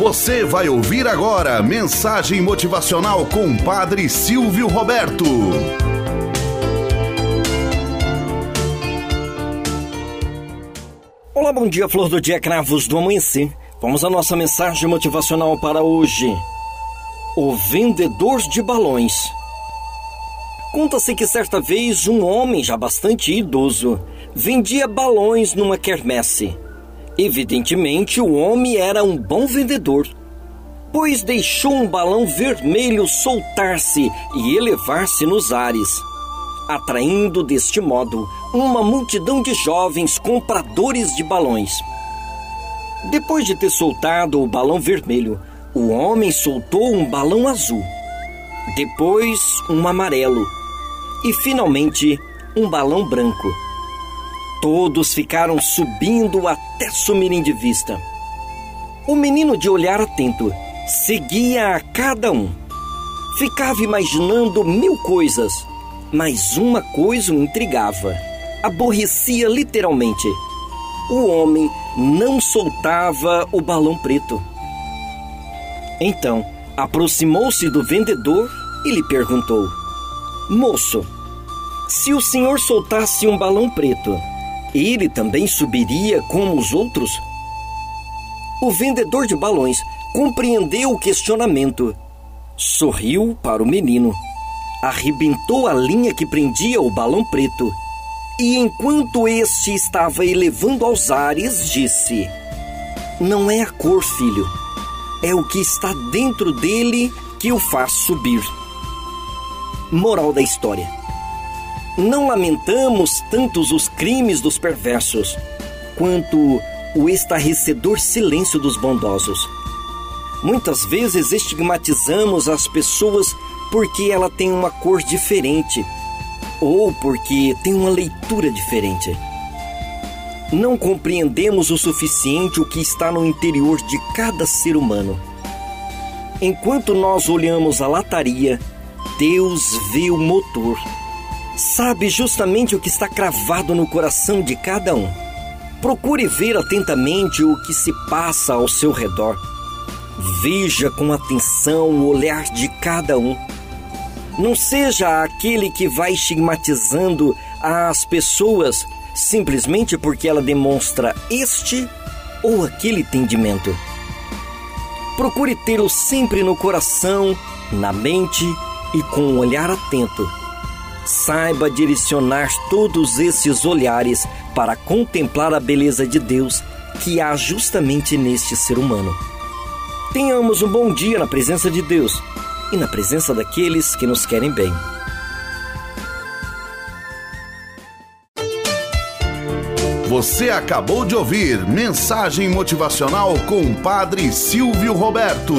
Você vai ouvir agora mensagem motivacional com Padre Silvio Roberto. Olá, bom dia, flor do dia, cravos do amanhecer. Vamos à nossa mensagem motivacional para hoje. O vendedor de balões. Conta-se que certa vez um homem já bastante idoso vendia balões numa quermesse. Evidentemente, o homem era um bom vendedor, pois deixou um balão vermelho soltar-se e elevar-se nos ares, atraindo deste modo uma multidão de jovens compradores de balões. Depois de ter soltado o balão vermelho, o homem soltou um balão azul, depois um amarelo e finalmente um balão branco. Todos ficaram subindo até sumirem de vista. O menino, de olhar atento, seguia a cada um. Ficava imaginando mil coisas, mas uma coisa o intrigava. Aborrecia literalmente. O homem não soltava o balão preto. Então, aproximou-se do vendedor e lhe perguntou: Moço, se o senhor soltasse um balão preto, ele também subiria como os outros? O vendedor de balões compreendeu o questionamento. Sorriu para o menino, arrebentou a linha que prendia o balão preto e, enquanto este estava elevando aos ares, disse: Não é a cor, filho, é o que está dentro dele que o faz subir. Moral da história não lamentamos tantos os crimes dos perversos, quanto o estarrecedor silêncio dos bondosos. Muitas vezes estigmatizamos as pessoas porque ela tem uma cor diferente ou porque tem uma leitura diferente. Não compreendemos o suficiente o que está no interior de cada ser humano. Enquanto nós olhamos a lataria, Deus vê o motor sabe justamente o que está cravado no coração de cada um. Procure ver atentamente o que se passa ao seu redor. Veja com atenção o olhar de cada um. Não seja aquele que vai estigmatizando as pessoas simplesmente porque ela demonstra este ou aquele entendimento. Procure tê-lo sempre no coração, na mente e com um olhar atento saiba direcionar todos esses olhares para contemplar a beleza de Deus que há justamente neste ser humano. Tenhamos um bom dia na presença de Deus e na presença daqueles que nos querem bem. Você acabou de ouvir Mensagem Motivacional com o Padre Silvio Roberto.